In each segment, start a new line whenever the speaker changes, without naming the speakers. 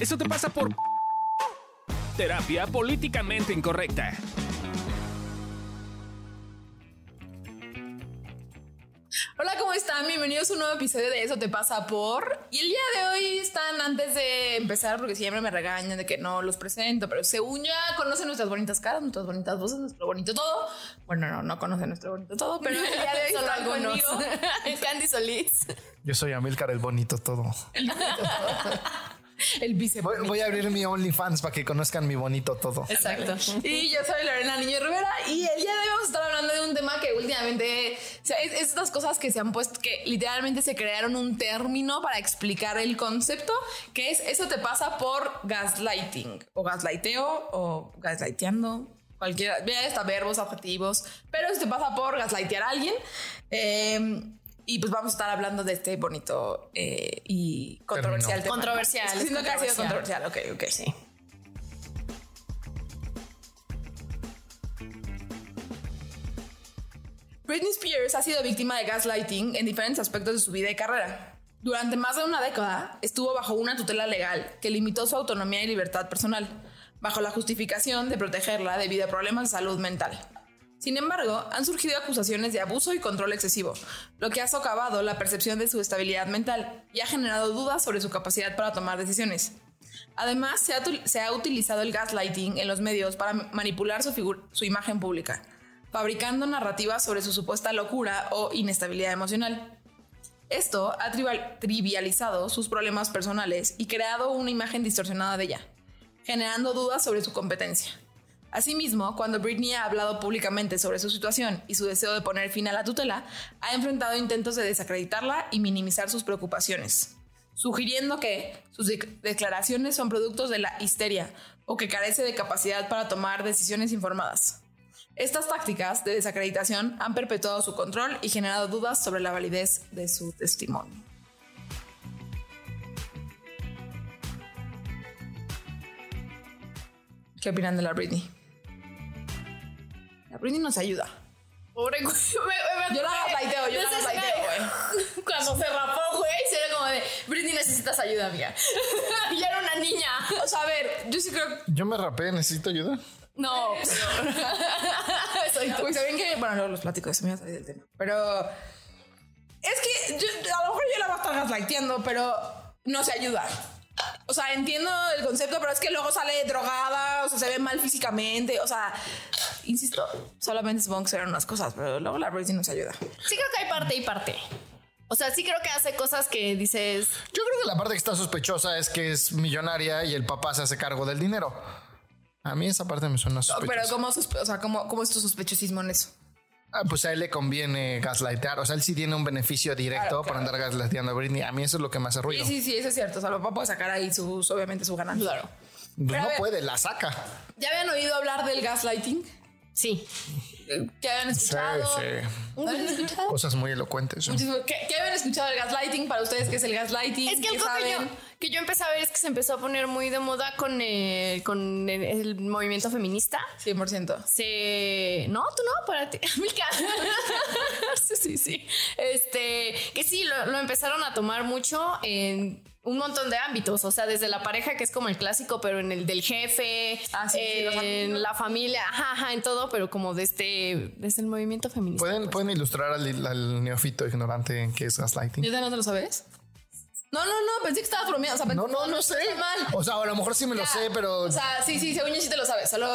Eso te pasa por terapia políticamente incorrecta.
Hola, ¿cómo están? Bienvenidos a un nuevo episodio de Eso te pasa por. Y el día de hoy están antes de empezar, porque siempre me regañan de que no los presento, pero según ya conocen nuestras bonitas caras, nuestras bonitas voces, nuestro bonito todo. Bueno, no, no conocen nuestro bonito todo, pero el día de hoy
Solo algunos.
conmigo.
Candy Solís.
Yo soy Amilcar el bonito todo.
El bíceps.
Voy, voy a abrir mi OnlyFans para que conozcan mi bonito todo.
Exacto.
Y yo soy Lorena Niño Rivera y el día de hoy vamos a estar hablando de un tema que últimamente, o sea, es, es estas cosas que se han puesto, que literalmente se crearon un término para explicar el concepto, que es eso te pasa por gaslighting o gaslighteo o gaslighteando. Cualquiera, vea hasta verbos, adjetivos, pero eso te pasa por gaslightear a alguien. Eh, y pues vamos a estar hablando de este bonito eh, y controversial tema.
Controversial, es
Siento que ha sido
controversial.
controversial, ok, ok.
Sí.
Britney Spears ha sido víctima de gaslighting en diferentes aspectos de su vida y carrera. Durante más de una década estuvo bajo una tutela legal que limitó su autonomía y libertad personal, bajo la justificación de protegerla debido a problemas de salud mental. Sin embargo, han surgido acusaciones de abuso y control excesivo, lo que ha socavado la percepción de su estabilidad mental y ha generado dudas sobre su capacidad para tomar decisiones. Además, se ha, utilizado el gaslighting en los medios para manipular su, su imagen pública, fabricando narrativas sobre su supuesta locura o inestabilidad emocional. Esto ha trivial- trivializado sus problemas personales y creado una imagen distorsionada de ella, generando dudas sobre su competencia. Asimismo, cuando Britney ha hablado públicamente sobre su situación y su deseo de poner fin a la tutela, ha enfrentado intentos de desacreditarla y minimizar sus preocupaciones, sugiriendo que sus de- declaraciones son productos de la histeria o que carece de capacidad para tomar decisiones informadas. Estas tácticas de desacreditación han perpetuado su control y generado dudas sobre la validez de su testimonio. ¿Qué opinan de la Britney? La Britney nos ayuda.
Pobre güey.
Yo la gaslighteo, yo la gaslighteo, güey.
Cuando se rapó, güey, se era como de Britney necesitas ayuda, amiga. y ya era una niña.
O sea, a ver, yo sí creo
Yo me rapé, necesito ayuda.
No,
Soy tú. Güey, ¿saben qué? Bueno, luego los platico, se me va a salir del tema. Pero es que yo- a lo mejor yo la voy a estar gaslighteando, pero no se ayuda. O sea, entiendo el concepto, pero es que luego sale drogada, o sea, se ve mal físicamente. O sea, insisto, solamente supongo que serán unas cosas, pero luego la Britney nos ayuda.
Sí creo que hay parte y parte. O sea, sí creo que hace cosas que dices,
Yo creo que la parte que está sospechosa es que es millonaria y el papá se hace cargo del dinero. A mí esa parte me suena sospechosa.
Pero ¿cómo, sospe- o sea, ¿cómo, ¿cómo es tu sospechosismo en eso?
Ah, pues a él le conviene gaslightear. O sea, él sí tiene un beneficio directo
Claro,
por
claro.
andar gaslighteando a Britney. A mí eso es lo que me hace
Sí,
ruido.
sí, sí, eso es cierto. O sea, el papá puede sacar ahí sus, obviamente su ganancia. Claro.
Pues no
ver.
puede, la saca.
¿Ya habían oído hablar del gaslighting?
Sí.
¿Qué habían
Sí,
escuchado?
sí.
¿No habían escuchado?
Cosas muy elocuentes.
Muchísimo. ¿Qué, qué habían escuchado del gaslighting? Para ustedes, ¿qué es el gaslighting?
Es que
¿Qué
algo que yo,
saben?
Que yo empecé a ver es que se empezó a poner muy de moda con, eh, con el, el movimiento feminista.
100%.
Se. No, tú no, para ti. Mica. sí, sí, sí. Este. Que sí, lo, lo empezaron a tomar mucho en un montón de ámbitos. O sea, desde la pareja, que es como el clásico, pero en el del jefe,
Ah, sí, sí, los
en la familia, ajá, ajá, en todo, pero como de este. Desde el movimiento feminista.
¿Pueden, ¿Pueden ilustrar al, al neófito ignorante en qué es gaslighting?
¿Ya no te lo sabes? No, no, no, pensé que estabas bromeando. O sea,
No,
pensé-
no, no sé.
está mal.
O sea, a lo mejor sí me lo
Ya.
sé, pero
O sea, sí, sí, según yo sí te lo sabes. Solo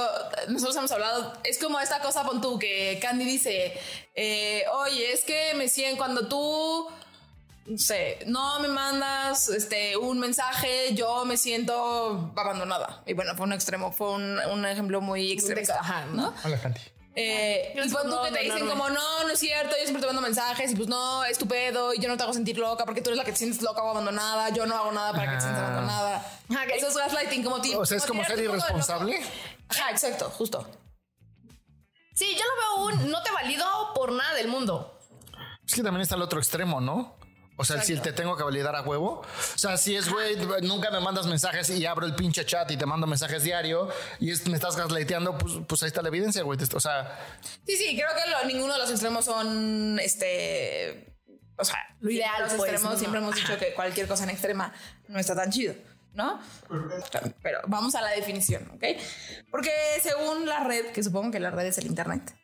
nosotros hemos hablado. Es como esta cosa, pon tú, que Candy dice: eh, Oye, es que me siento cuando tú. No sé, no me mandas este, un mensaje, yo me siento abandonada. Y bueno, fue un extremo, fue un, un ejemplo muy extremo.
Ajá,
¿no?
Hola, Candy.
Eh, y pon tú que te dicen como, no, no es cierto, yo siempre te mando mensajes y pues no, es tu pedo y yo no te hago sentir loca porque tú eres la que te sientes loca o abandonada, yo no hago nada para que te sientas
Ah.
abandonada.
Ajá, que-
Eso es gaslighting como tipo.
O sea, es como ser irresponsable.
Ajá, exacto, justo.
Sí, yo lo veo un no te valido por nada del mundo.
Es que también está el otro extremo, ¿no? O sea, si te tengo que validar a huevo. O sea, si es, güey, nunca me mandas mensajes y abro el pinche chat y te mando mensajes diario y es- me estás gaslighteando, pues, pues ahí está la evidencia, güey. O sea,
Sí, sí, creo que lo- ninguno de los extremos son este. O sea, lo ideal, los
pues,
extremos
no.
siempre hemos dicho que cualquier cosa en extrema no está tan chido. ¿no? Pero vamos a la definición, ¿ok? Porque según la red, que supongo que la red es el Internet,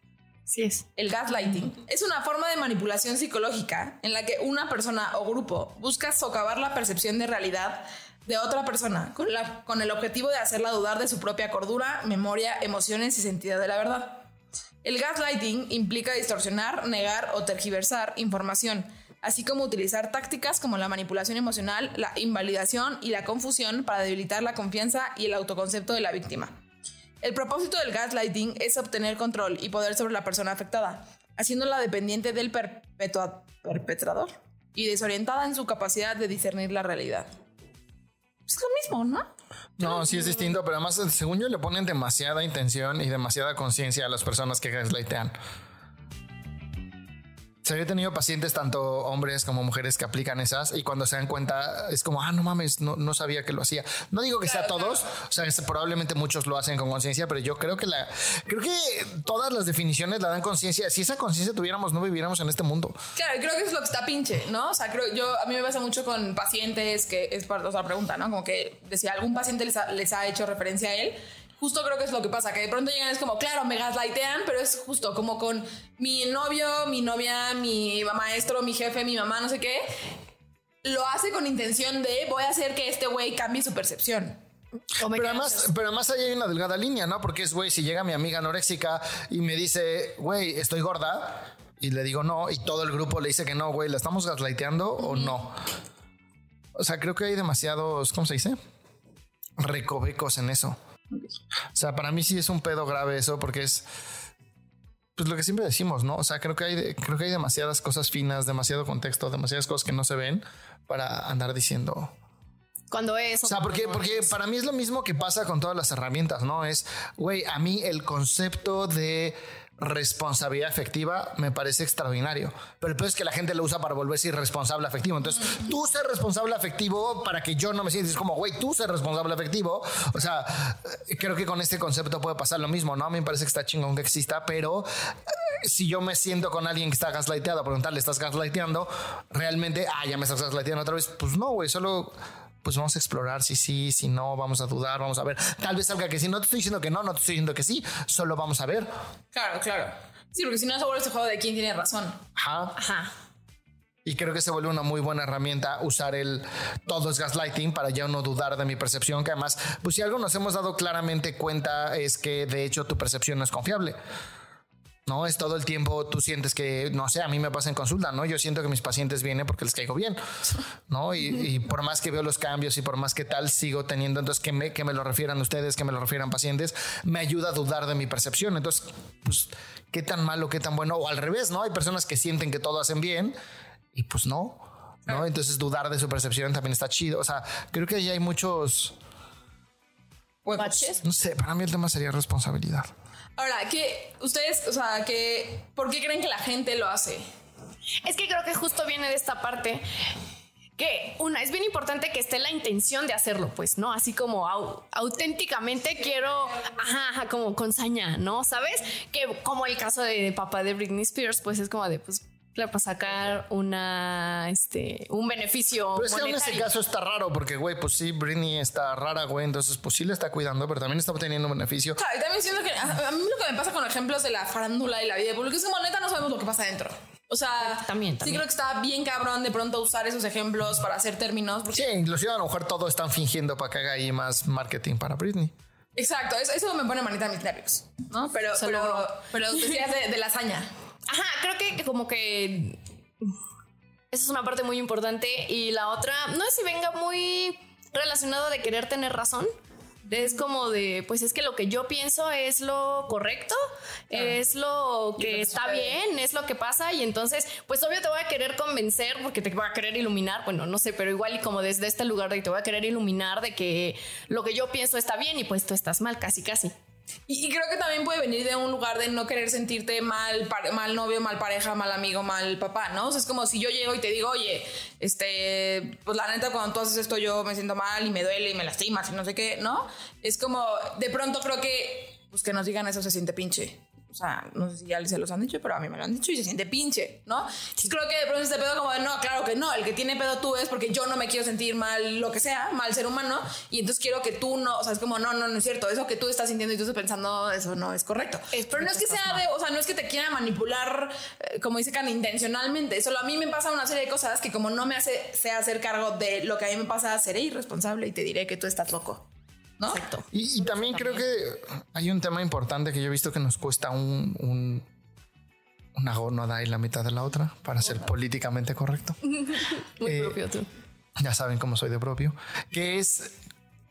Sí es.
el gaslighting es una forma de manipulación psicológica en la que una persona o grupo busca socavar la percepción de realidad de otra persona con, la- con el objetivo de hacerla dudar de su propia cordura, memoria, emociones y sentido de la verdad. El gaslighting implica distorsionar, negar o tergiversar información, así como utilizar tácticas como la manipulación emocional, la invalidación y la confusión para debilitar la confianza y el autoconcepto de la víctima. El propósito del gaslighting es obtener control y poder sobre la persona afectada, haciéndola dependiente del perpetrador y desorientada en su capacidad de discernir la realidad. Es lo mismo, ¿no?
No, sí es distinto, pero además, según yo, le ponen demasiada intención y demasiada conciencia a las personas que gaslightean. Sea, yo he tenido pacientes, tanto hombres como mujeres, que aplican esas y cuando se dan cuenta es como, ah, no mames, no, no sabía que lo hacía. No digo que sea
Claro,
todos, o sea, es- probablemente muchos lo hacen con conciencia, pero yo creo que la, creo que todas las definiciones la dan conciencia. Si esa conciencia tuviéramos, no viviéramos en este mundo.
Claro, creo que es lo que está pinche, ¿no? O sea, creo yo, a mí me pasa mucho con pacientes que es para otra pregunta, ¿no? Como que de si algún paciente les ha, les ha hecho referencia a él. Justo creo que es lo que pasa, que de pronto llegan es como, claro, me gaslightean, pero es justo como con mi novio, mi novia, mi maestro, mi jefe, mi mamá, no sé qué. Lo hace con intención de voy a hacer que este güey cambie su percepción.
Pero además, pero además ahí hay una delgada línea, ¿no? Porque es, güey, si llega mi amiga anoréxica y me dice, güey, estoy gorda, y le digo no, y todo el grupo le dice que no, güey, ¿la estamos gaslighteando o no? O sea, creo que hay demasiados, ¿cómo se dice? Recovecos en eso. Sea, para mí sí es un pedo grave eso porque es pues lo que siempre decimos, ¿no? O sea, creo que hay creo que hay demasiadas cosas finas, demasiado contexto, demasiadas cosas que no se ven para andar diciendo
Cuando es.
o sea, porque, porque para mí es lo mismo que pasa con todas las herramientas, ¿no? Es, güey, a mí el concepto de responsabilidad afectiva me parece extraordinario. Pero el peor es que la gente lo usa para volverse irresponsable afectivo. Entonces, tú ser responsable afectivo para que yo no me sienta. Es como, güey, tú ser responsable afectivo. O sea, creo que con este concepto puede pasar lo mismo, ¿no? A mí me parece que está chingón que exista, pero eh, si yo me siento con alguien que está gaslighteado, preguntarle, ¿estás gaslighteando? Realmente, ah, ya me estás gaslighteando otra vez. Pues no, güey, solo pues vamos a explorar si sí, si no, vamos a dudar, vamos a ver. Tal vez salga que sí, no te estoy diciendo que no, no te estoy diciendo que sí, solo vamos a ver.
Claro, claro. Sí, porque si no se vuelve ese juego de quién tiene razón.
Ajá.
Ajá.
Y creo que se vuelve una muy buena herramienta usar el todo es gaslighting para ya no dudar de mi percepción, que además, pues si algo nos hemos dado claramente cuenta es que de hecho tu percepción no es confiable. No es todo el tiempo tú sientes que, no sé, a mí me pasa en consulta, ¿no? Yo siento que mis pacientes vienen porque les caigo bien, ¿no? Y, y por más que veo los cambios y por más que tal sigo teniendo, entonces que me, que me lo refieran ustedes, que me lo refieran pacientes, me ayuda a dudar de mi percepción. Entonces, pues, ¿qué tan malo, qué tan bueno? O al revés, ¿no? Hay personas que sienten que todo hacen bien y pues no, ¿no? Entonces dudar de su percepción también está chido. O sea, creo que ahí hay muchos,
Baches.
no sé, para mí el tema sería responsabilidad.
Ahora, que ustedes, o sea, que ¿por qué creen que la gente lo hace?
Es que creo que justo viene de esta parte que una es bien importante que esté la intención de hacerlo, pues, ¿no? Así como au- auténticamente quiero, ajá, ajá, como con saña, ¿no? ¿Sabes? Que como el caso de papá de Britney Spears, pues es como de, pues, claro, para sacar una, este, un beneficio
Pero es que en ese caso está raro porque, güey, pues sí, Britney está rara, güey, entonces pues sí le está cuidando, pero también está obteniendo un beneficio.
Claro, y también siento que a, a mí lo que me pasa con ejemplos de la farándula y la vida pública es como neta no sabemos lo que pasa adentro. O sea,
También,
sí creo que está bien cabrón de pronto usar esos ejemplos para hacer términos. porque-
Sí, inclusive a lo mejor todo están fingiendo para que haga ahí más marketing para Britney.
Exacto, eso, eso me pone manita mis nervios, ¿no? Pero,
logró.
pero decías de, de la hazaña.
Ajá, creo que como que esa es una parte muy importante. Y la otra, no sé si venga muy relacionado de querer tener razón. Es como de, pues es que lo que yo pienso es lo correcto, es lo que
que
está bien, es lo que pasa. Y entonces, pues obvio te voy a querer convencer porque te voy a querer iluminar, bueno, no sé, pero igual y como desde este lugar de que te voy a querer iluminar de que lo que yo pienso está bien y pues tú estás mal, casi, casi.
Y, y creo que también puede venir de un lugar de no querer sentirte mal, mal novio, mal pareja, mal amigo, mal papá, ¿no? O sea, es como si yo llego y te digo, oye, este, pues la neta, cuando tú haces esto yo me siento mal y me duele y me lastimas y no sé qué, ¿no? Es como, de pronto creo que, pues que nos digan eso se siente pinche. O sea, no sé si ya se los han dicho, pero a mí me lo han dicho y se siente pinche, ¿no? Entonces creo que de pronto este pedo como de, no, claro que no, el que tiene pedo tú es porque yo no me quiero sentir mal, lo que sea, mal ser humano, y entonces quiero que tú no, o sea, es como, no, no, no es cierto, eso que tú estás sintiendo y tú estás pensando, eso no es correcto. pero no es que sea de, o sea, no es que te quiera manipular, eh, como dice Can, intencionalmente, solo a mí me pasa una serie de cosas que como no me hace, sé hacer cargo de lo que a mí me pasa, seré irresponsable y te diré que tú estás loco. ¿No? Exacto.
Y, también creo que hay un tema importante que yo he visto que nos cuesta un, un una gónada y la mitad de la otra para ser políticamente correcto.
Muy eh, propio tú.
Ya saben cómo soy de propio. Que es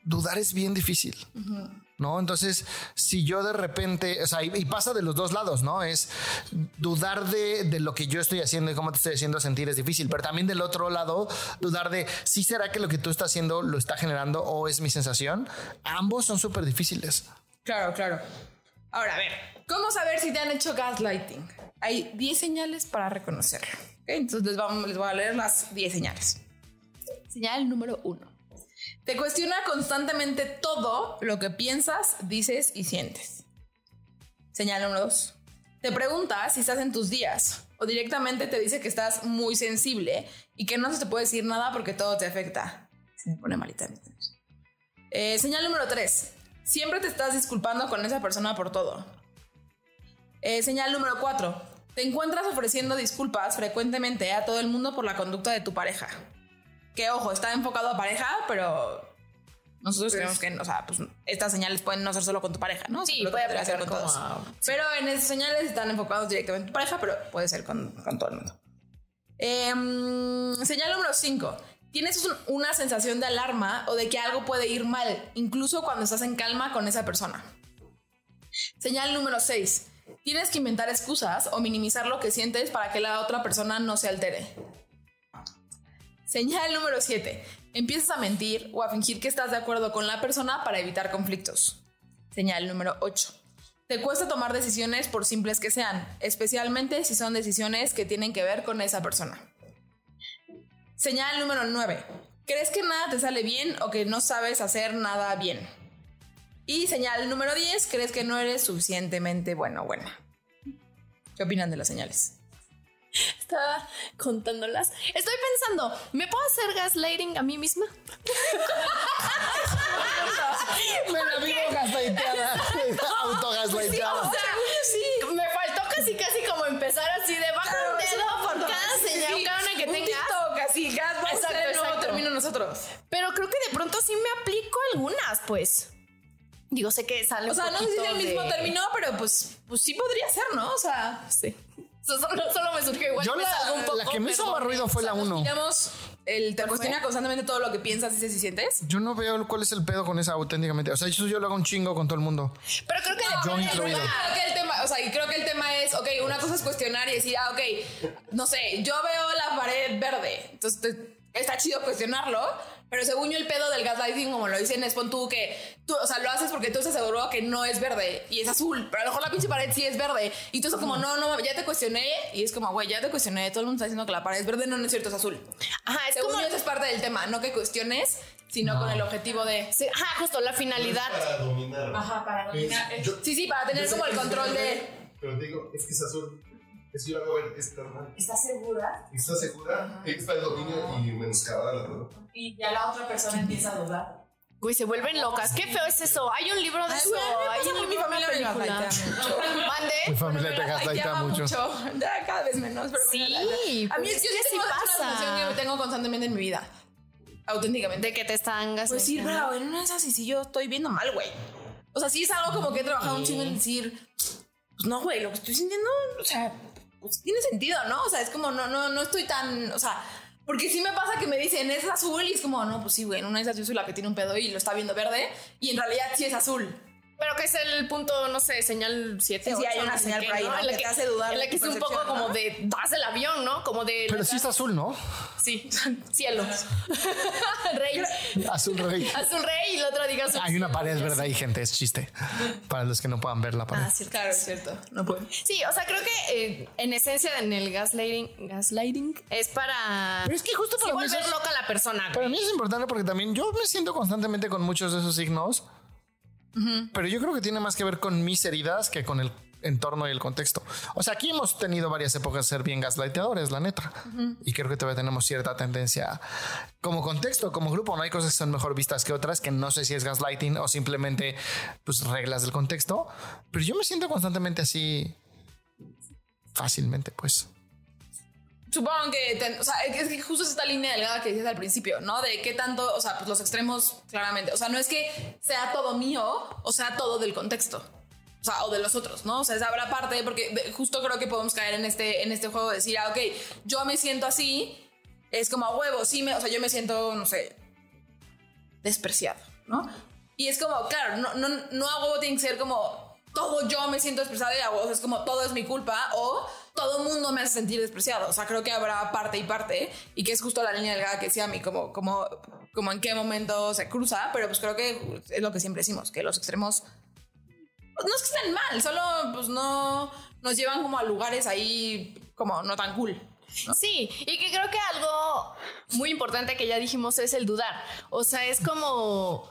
dudar es bien difícil. ¿No? Entonces, si yo de repente, o sea, y, pasa de los dos lados, ¿no? Es dudar de, lo que yo estoy haciendo y cómo te estoy haciendo sentir es difícil, pero también del otro lado, dudar de si será que lo que tú estás haciendo lo está generando o es mi sensación. Ambos son súper difíciles.
Claro, claro. Ahora, a ver, ¿cómo saber si te han hecho gaslighting? Hay 10 señales para reconocerlo. Entonces les, vamos, les voy a leer las 10 señales. Señal número 1 te cuestiona constantemente todo lo que piensas, dices y sientes. Señal número dos. Te pregunta si estás en tus días o directamente te dice que estás muy sensible y que no se te puede decir nada porque todo te afecta. Se me pone malita. Eh, señal número tres. Siempre te estás disculpando con esa persona por todo. Eh, señal número cuatro. Te encuentras ofreciendo disculpas frecuentemente a todo el mundo por la conducta de tu pareja. Que ojo, está enfocado a pareja, pero nosotros creemos que, o sea, pues estas señales pueden no ser solo con tu pareja, ¿no?
Sí, puede ser con todos.
Pero en esas señales están enfocados directamente en tu pareja, pero puede ser con, todo el mundo. Em, señal número 5. Tienes una sensación de alarma o de que algo puede ir mal, incluso cuando estás en calma con esa persona. Señal número 6. Tienes que inventar excusas o minimizar lo que sientes para que la otra persona no se altere. Señal número 7. Empiezas a mentir o a fingir que estás de acuerdo con la persona para evitar conflictos. Señal número 8. Te cuesta tomar decisiones por simples que sean, especialmente si son decisiones que tienen que ver con esa persona. Señal número 9. Crees que nada te sale bien o que no sabes hacer nada bien. Y señal número 10. Crees que no eres suficientemente bueno o buena. ¿Qué opinan de las señales?
Estaba contándolas. Estoy pensando, ¿me puedo hacer gaslighting a mí misma?
me la vivo gaslighteada. Autogaslighteada.
Sí, sí, me faltó casi, casi como empezar así de bajo un dedo por cada señal, cada una que tengas.
casi, gas, exacto, exacto. termino nosotros.
Pero creo que de pronto sí me aplico algunas, pues. Digo, sé que sale.
O sea, no sé si el mismo término, pero pues, pues sí podría ser, ¿no? O sea,
sí. Solo, me surgió igual.
Yo la, un poco, la que me hizo más ruido fue la 1.
Digamos, el, te cuestiona constantemente todo lo que piensas, dices y sientes.
Yo no veo cuál es el pedo con esa auténticamente. O sea, eso yo lo hago un chingo con todo el mundo.
Pero creo que
yo incluido.
Creo que el tema, o sea, y creo que el tema es, ok, una cosa es cuestionar y decir, ah, ok, no sé, yo veo la pared verde. Entonces está chido cuestionarlo pero según yo, el pedo del gaslighting, como lo dicen, es pon tú que tú, o sea, lo haces porque tú estás seguro que no es verde y es azul, pero a lo mejor la pinche pared sí es verde. Y tú estás como, no, no, ya te cuestioné. Y es como, güey, ya te cuestioné. Todo el mundo está diciendo que la pared es verde, no, no es cierto, es azul.
Ajá, es
según
como.
Yo, eso es parte del tema, no que cuestiones, sino con el objetivo de.
Sí, ajá, justo la finalidad.
Para dominar.
Ajá, para dominar. sí, sí, para tener como el control de.
Pero te digo, es que es azul. Es yo hago ver, es normal.
¿Estás segura?
¿Estás segura? Es para el dominio y menoscabar la verdad.
Y ya la otra persona empieza a dudar.
Güey, se vuelven locas. Qué feo es eso. Hay un libro de eso. Hay un
mi familia me
Mande.
Mi familia te gaslightea mucho. mucho.
Ya cada vez menos. Pero
sí.
A mí es que sí pasa. que tengo constantemente en mi vida. Auténticamente.
De que te están
gastando. Pues sí, pero en una de esas, y si yo estoy viendo mal, güey. O sea, sí es algo como que he trabajado un chingo en decir, pues no, güey, lo que estoy sintiendo, o sea, pues tiene sentido, ¿no? O sea, es como, no, no, no estoy tan, o sea, porque sí me pasa que me dicen es azul y es como, no, pues sí, güey, en una esas yo soy la que tiene un pedo y lo está viendo verde y en realidad sí es azul.
Pero que es el punto, no sé, señal 7
sí, sí, hay una señal por ahí, ¿no? En la que, te hace dudar.
En la que es un poco como de, das el avión, ¿no? Como de...
Pero sí es azul, ¿no?
Sí, cielo. rey.
Azul rey.
Azul rey y la otra diga azul.
Hay una pared verde ahí, gente, es chiste. Para los que no puedan ver la pared.
Ah, sí, claro, es cierto. No pueden.
Sí, o sea, creo que eh, en esencia en el gaslighting, gaslighting es para...
Pero es que justo para
volver loca a la persona.
Para mí es importante porque también yo me siento constantemente con muchos de esos signos pero yo creo que tiene más que ver con mis heridas que con el, entorno y el contexto. O sea, aquí hemos tenido varias épocas de ser bien gaslighteadores, la neta. Y creo que todavía tenemos cierta tendencia como contexto, como grupo. No hay cosas que son mejor vistas que otras, que no sé si es gaslighting o simplemente pues reglas del contexto. Pero yo me siento constantemente así fácilmente, pues.
Supongo que, ten- o sea, es que justo es esta línea delgada que decías al principio, ¿no? De qué tanto, o sea, pues los extremos, claramente. O sea, no es que sea todo mío, o sea, todo del contexto. O sea, o de los otros, ¿no? O sea, esa habrá parte, porque justo creo que podemos caer en este, en este juego de decir, ah, ok, yo me siento así, es como a huevo, sí, me, o sea, yo me siento, no sé, despreciado, ¿no? Y es como, claro, no, no, no a huevo tiene que ser como todo yo me siento despreciado y a huevo es como todo es mi culpa o todo mundo me hace sentir despreciado. O sea, creo que habrá parte y parte y que es justo la línea delgada que decía a mí, como, como, como en qué momento se cruza, pero pues creo que es lo que siempre decimos, que los extremos pues, no es que estén mal, solo pues no nos llevan como a lugares ahí como no tan cool.
Sí, y que creo que algo muy importante que ya dijimos es el dudar. O sea, es como.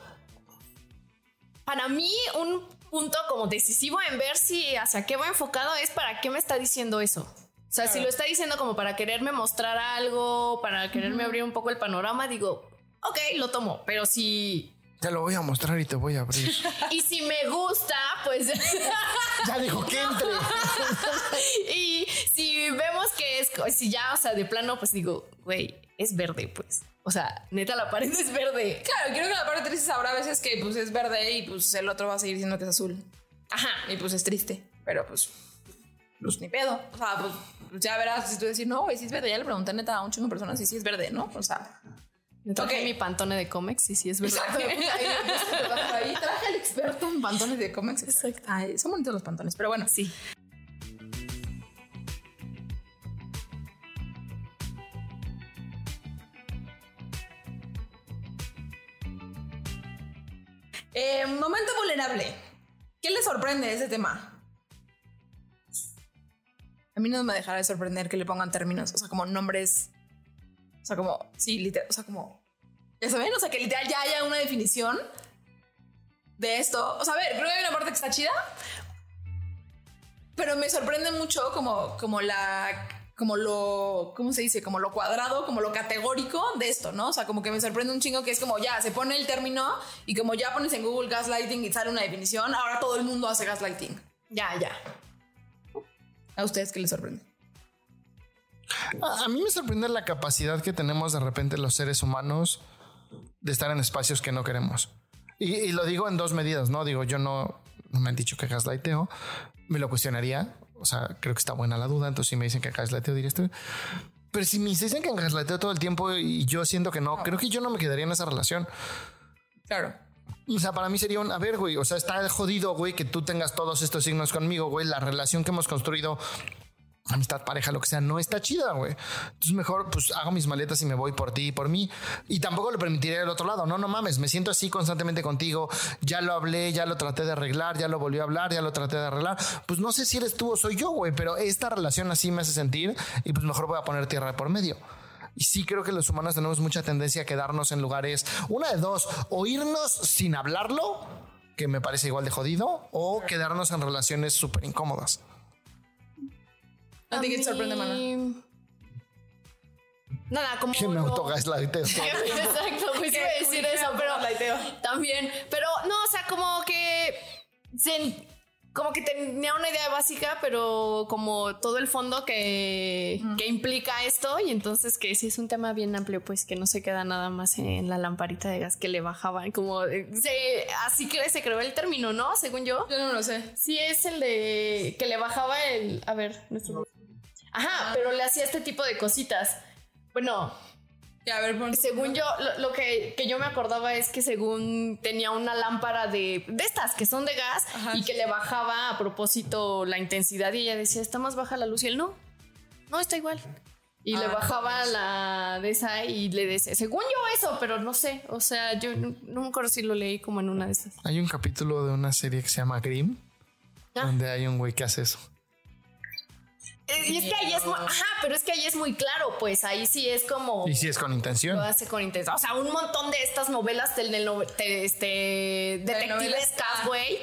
Para mí, un punto como decisivo en ver si hacia qué va enfocado es para qué me está diciendo eso. O sea, si lo está diciendo como para quererme mostrar algo, para quererme abrir un poco el panorama, digo, ok, lo tomo. Pero si.
Te lo voy a mostrar y te voy a abrir.
Y si me gusta, pues.
ya dijo que entre.
y si vemos que es, si ya, o sea, de plano, pues digo, güey, es verde, pues. O sea, neta, la pared es verde.
Claro, creo que la parte triste habrá veces que pues es verde y pues el otro va a seguir diciendo que es azul.
Ajá.
Y pues es triste, pero pues, pues ni pedo. O sea, pues, pues, ya verás si tú decir, no, güey, si es verde. Ya le pregunté neta a un chingo de personas si sí es verde, ¿no? O sea,
Me traje mi pantone de cómics y sí es verdad.
ahí traje al experto en pantones de cómics. Exacto. Ay, son bonitos los pantones, pero bueno.
Sí.
Eh, momento vulnerable. ¿Qué le sorprende de ese tema? A mí no me dejará de sorprender que le pongan términos, o sea, como nombres. O sea, como, sí, literal, o sea, como. Ya saben, o sea, que literal ya haya una definición de esto. O sea, a ver, creo que hay una parte que está chida, pero me sorprende mucho como, como la. Como lo. ¿Cómo se dice? Como lo cuadrado, como lo categórico de esto, ¿no? O sea, como que me sorprende un chingo que es como ya se pone el término y como ya pones en Google gaslighting y sale una definición, ahora todo el mundo hace gaslighting.
Ya, ya.
¿A ustedes qué les sorprende?
A, mí me sorprende la capacidad que tenemos de repente los seres humanos de estar en espacios que no queremos. Y, y lo digo en dos medidas, ¿no? Digo, yo no, no me han dicho que gaslighteo, me lo cuestionaría. O sea, creo que está buena la duda, entonces si me dicen que gaslighteo, diría esto. Pero si me dicen que gaslighteo todo el tiempo y yo siento que no, creo que yo no me quedaría en esa relación.
Claro.
O sea, para mí sería un, a ver, güey, o sea, está jodido, güey, que tú tengas todos estos signos conmigo, güey, la relación que hemos construido, amistad, pareja, lo que sea, no está chida, güey. Entonces mejor, pues, hago mis maletas y me voy por ti y por mí. Y tampoco le permitiría al otro lado, no, no mames, me siento así constantemente contigo, ya lo hablé, ya lo traté de arreglar, ya lo volví a hablar, ya lo traté de arreglar. Pues no sé si eres tú o soy yo, güey, pero esta relación así me hace sentir y pues mejor voy a poner tierra por medio. Y sí creo que los humanos tenemos mucha tendencia a quedarnos en lugares, una de dos, o irnos sin hablarlo, que me parece igual de jodido, o quedarnos en relaciones súper incómodas.
¿A ti qué te sorprende, Mana?
mí- Nada, como.
Que me autogaslighteo.
Exacto, pues iba a decir eso, pero también. Pero no, o sea, como que. se- como que tenía una idea básica, pero como todo el fondo que, que implica esto, y entonces que sí es un tema bien amplio, pues que no se queda nada más en la lamparita de gas que le bajaban, como eh, se, así que se creó el término, ¿no? Según yo.
Yo no lo sé.
Sí, es el de que le bajaba el. A ver, nuestro. Ajá, pero le hacía este tipo de cositas. Bueno,
Ya, a ver,
según yo, lo, lo que, que yo me acordaba es que según tenía una lámpara de, de estas que son de gas
Ajá.
y que le bajaba a propósito la intensidad y ella decía, está más baja la luz y él no, no está igual. Y le
Ah,
bajaba la de esa y le decía, según yo eso, pero no sé, o sea, yo no, no me acuerdo si lo leí como en una de esas.
Hay un capítulo de una serie que se llama Grimm,
Ah.
donde hay un güey que hace eso.
Y es que ahí es muy, ajá, pero es que ahí es muy claro, pues ahí sí es como
Y si es con intención.
lo hace con intención. O sea, un montón de estas novelas del, del de- este, detectivescas, güey,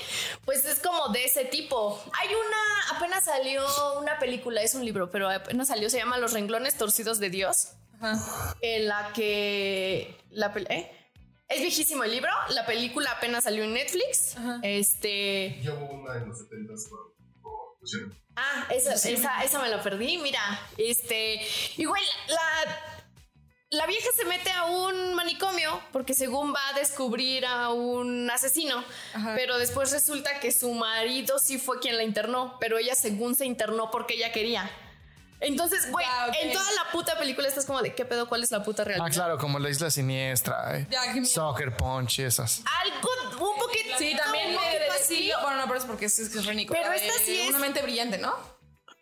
pues es como de ese tipo. Hay una, apenas salió una película, es un libro, pero apenas salió, se llama Los renglones torcidos de Dios, en la que la ¿eh? Es viejísimo el libro, la película apenas salió en Netflix. Este,
Yo hubo una en los 70 por, por fusión.
Ah, esa, esa, esa me la perdí. Mira, este. Igual, la. La vieja se mete a un manicomio porque según va a descubrir a un asesino, pero después resulta que su marido sí fue quien la internó, pero ella según se internó porque ella quería. Entonces, güey,
Ah,
en toda la puta película estás como de qué pedo, cuál es la puta realidad.
Ah, claro, como la isla siniestra, eh.
Ya.
Soccer Punch y esas.
Algo, un poquito.
Sí, también
un
me
poquito
de
así.
sí, Bueno, no, pero es porque es esquizofrénico.
Pero esta sí es-
Una mente brillante, ¿no?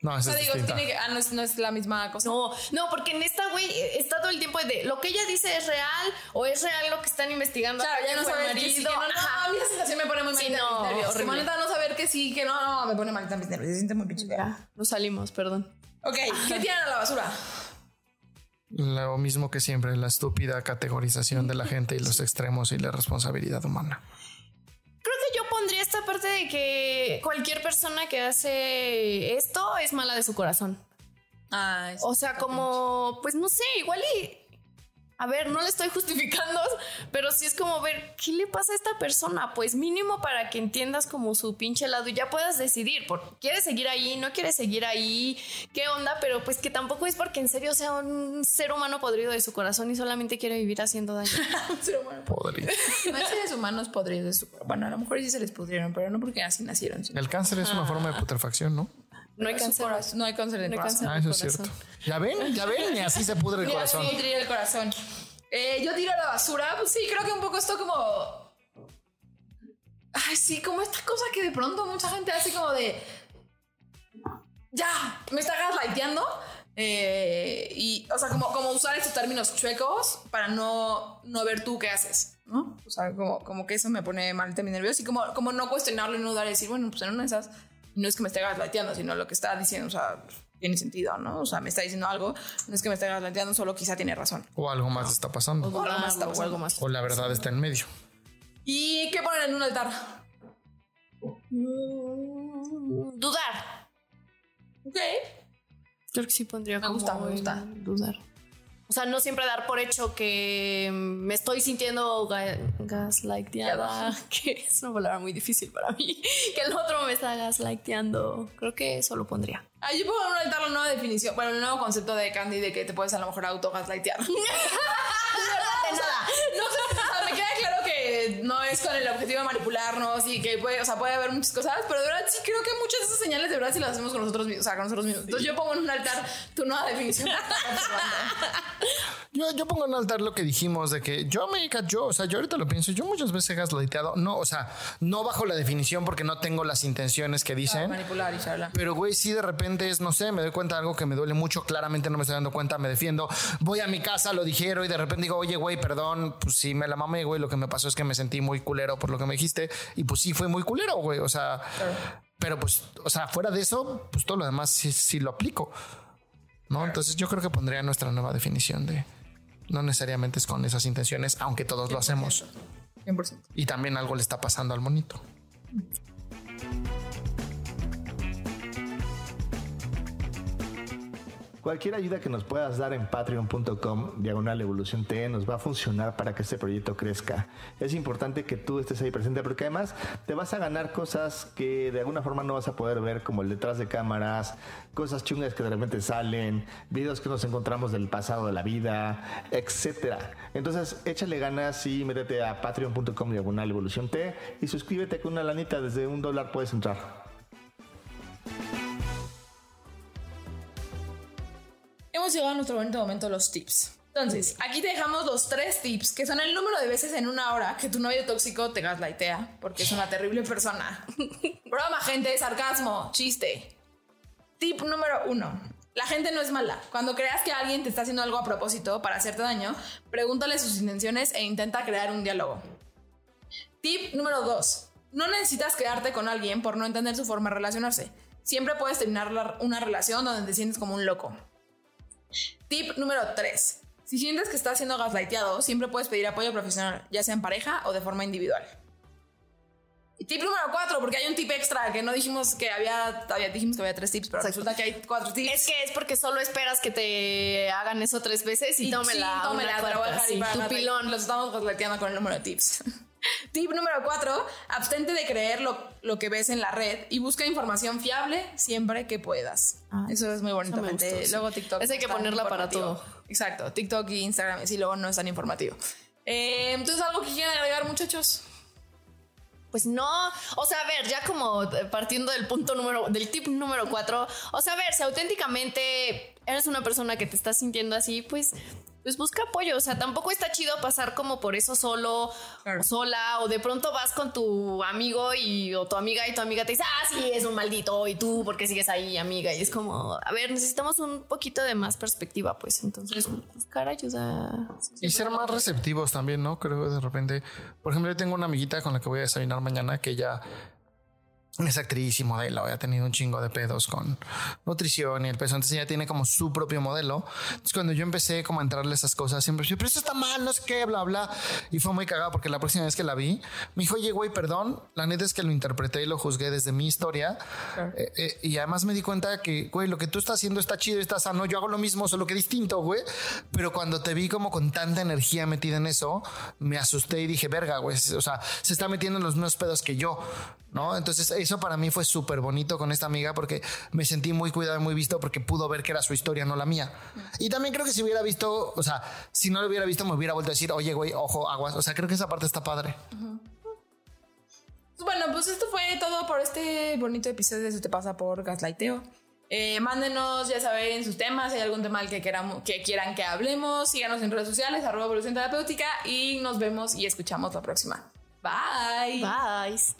No,
O
esa
sea,
es
digo, tiene que. Ah, no es, no es la misma cosa.
No, no, porque en esta, güey, está todo el tiempo de lo que ella dice es real o es real lo que están investigando.
Claro, ya no
el
sabes que sí, que
marido.
no, no, a mí esa sensación me pone muy
Sí,
malita
no, horrible.
No saber que sí, que no, no, me pone mis nervios. Se siente muy pinche feo.
Ya, nos salimos, perdón.
Ok, ¿qué tiran a la basura?
Lo mismo que siempre, la estúpida categorización de la gente y los extremos y la responsabilidad humana.
Esta parte de que cualquier persona que hace esto es mala de su corazón.
Ah,
O sea, como, pues no sé, igual y. A ver, no le estoy justificando, pero sí es como ver qué le pasa a esta persona. Pues mínimo para que entiendas como su pinche lado y ya puedas decidir. Por, ¿Quieres seguir ahí? ¿No quieres seguir ahí? ¿Qué onda? Pero pues que tampoco es porque en serio sea un ser humano podrido de su corazón y solamente quiere vivir haciendo daño.
un ser humano.
Podrido.
No hay seres humanos podridos de su Bueno, a lo mejor sí se les pudrieron, pero no porque así nacieron. sino
El cáncer es una forma de putrefacción, ¿no?
No hay cáncer.
No hay cáncer de
No
corazón.
Ah, eso es cierto. Ya ven, ya ven, y así se pudre el
Mira,
corazón.
sí, el corazón. Eh, yo tiro a la basura. Pues sí, creo que un poco esto como. Ay, sí, como esta cosa que de pronto mucha gente hace como de. Ya, me está gaslighteando. Eh, y, o sea, como, como usar estos términos chuecos para no, no ver tú qué haces, ¿no? O sea, como, como que eso me pone mal también nervioso y como, como no cuestionarlo y no dar y decir, bueno, pues en una de esas no es que me esté gaslighteando, sino lo que está diciendo, o sea, tiene sentido, ¿no? O sea, me está diciendo algo, no es que me esté gaslighteando, solo quizá tiene razón.
O algo más está pasando.
algo más está
o
pasando.
algo más.
O la verdad está en medio.
¿Y qué ponen en un altar?
Mm, Dudar.
Ok.
Creo que sí pondría
Me
como
gusta, me gusta.
Dudar. O sea, no siempre dar por hecho que me estoy sintiendo ga gaslighteada, que es una palabra muy difícil para mí, que el otro me está gaslighteando. Creo que eso lo pondría.
Ah, yo pongo en un altar la nueva definición, bueno, el nuevo concepto de Candy de que te puedes a lo mejor auto-gaslightear.
De nada.
No sé, o sea, me queda claro que no es con el objetivo de manipularnos y que puede, o sea, puede haber muchas cosas, pero de verdad sí creo que muchas de esas señales de verdad sí las hacemos con nosotros mismos, o sea, con nosotros mismos. Entonces yo pongo en un altar tu nueva definición.
Yo, yo pongo en altar lo que dijimos de que yo me yo, o sea, yo ahorita lo pienso, yo muchas veces he gaslighteado, no, o sea, no bajo la definición porque no tengo las intenciones que dicen.
Manipular y charla.
Pero, güey, sí de repente es, no sé, me doy cuenta de algo que me duele mucho, claramente no me estoy dando cuenta, me defiendo, voy a mi casa, lo dijeron y de repente digo, oye, güey, perdón, pues sí me la mamé, güey, lo que me pasó es que me sentí muy culero por lo que me dijiste y pues sí fue muy culero, güey, o sea, pero pues, o sea, fuera de eso, pues todo lo demás sí, sí lo aplico, ¿no? Entonces yo creo que pondría nuestra nueva definición de, no necesariamente es con esas intenciones, aunque todos lo hacemos
100%.
y también algo le está pasando al monito.
Cualquier ayuda que nos puedas dar en patreon.com, diagonal evolución T, nos va a funcionar para que este proyecto crezca. Es importante que tú estés ahí presente porque además te vas a ganar cosas que de alguna forma no vas a poder ver, como el detrás de cámaras, cosas chungas que de repente salen, videos que nos encontramos del pasado de la vida, etcétera. Entonces, échale ganas y métete a patreon.com, diagonal evolución T y suscríbete con una lanita, desde un dólar puedes entrar.
Hemos llegado a nuestro bonito momento, los tips. Entonces, aquí te dejamos los tres tips, que son el número de veces en una hora que tu novio tóxico te gaslightea, porque es una terrible persona. Broma, gente, sarcasmo, chiste. Tip número uno. La gente no es mala. Cuando creas que alguien te está haciendo algo a propósito para hacerte daño, pregúntale sus intenciones e intenta crear un diálogo. Tip número dos. No necesitas quedarte con alguien por no entender su forma de relacionarse. Siempre puedes terminar una relación donde te sientes como un loco. Tip número 3. Si sientes que estás siendo gaslighteado, siempre puedes pedir apoyo profesional, ya sea en pareja o de forma individual. Tip número 4, porque hay un tip extra que no dijimos que había, había- dijimos que había tres tips, pero
Exacto.
resulta que hay cuatro tips.
Es que es porque solo esperas que te hagan eso tres veces y,
Y
tómela.
sí, tómela,
una cuarta, sí, tu pilón.
Los estamos gaslighteando con el número de tips. Tip número 4, abstente de creer lo, lo que ves en la red y busca información fiable siempre que puedas.
Ah,
eso es muy bonito,
gustó, sí.
Luego TikTok.
Esa hay que
es
ponerla para todo.
Exacto, TikTok y Instagram, sí, luego no es tan informativo. Eh, entonces, algo que quieran agregar, muchachos.
Pues no, o sea, a ver, ya como eh, partiendo del punto número, del tip número cuatro, o sea, a ver, si auténticamente eres una persona que te está sintiendo así, pues, pues busca apoyo, o sea, tampoco está chido pasar como por eso solo
Claro.
o sola, o de pronto vas con tu amigo y, o tu amiga y tu amiga te dice, ah, sí, es un maldito, y tú, ¿por qué sigues ahí, amiga? Y es como, a ver, necesitamos un poquito de más perspectiva, pues, entonces, buscar ayuda.
Y ser más receptivos también, ¿no? Creo de repente. Por ejemplo, yo tengo una amiguita con la que voy a desayunar mañana que ella es actriz y modelo. Ha tenido un chingo de pedos con nutrición y el peso. Entonces ella tiene como su propio modelo. Entonces cuando yo empecé como a entrarle esas cosas, siempre decía, pero eso está mal, no sé qué, bla, bla. Y fue muy cagado porque la próxima vez que la vi, me dijo, oye, güey, perdón. La neta es que lo interpreté y lo juzgué desde mi historia. Eh, eh, y además me di cuenta que, güey, lo que tú estás haciendo está chido, está sano. Yo hago lo mismo, solo que distinto, güey. Pero cuando te vi como con tanta energía metida en eso, me asusté y dije, verga, güey. O sea, se está metiendo en los mismos pedos que yo, ¿no? Entonces, eso para mí fue súper bonito con esta amiga porque me sentí muy cuidado y muy visto porque pudo ver que era su historia, no la mía. Y también creo que si hubiera visto, o sea, si no lo hubiera visto, me hubiera vuelto a decir, oye, güey, ojo, aguas. O sea, creo que esa parte está padre.
Bueno, pues esto fue todo por este bonito episodio de Eso te pasa por Gaslighteo. Eh, mándenos, ya saben, sus temas, si hay algún tema del que, queramos, que quieran que hablemos. Síganos en redes sociales, arroba evolución terapéutica y nos vemos y escuchamos la próxima. Bye.
Bye.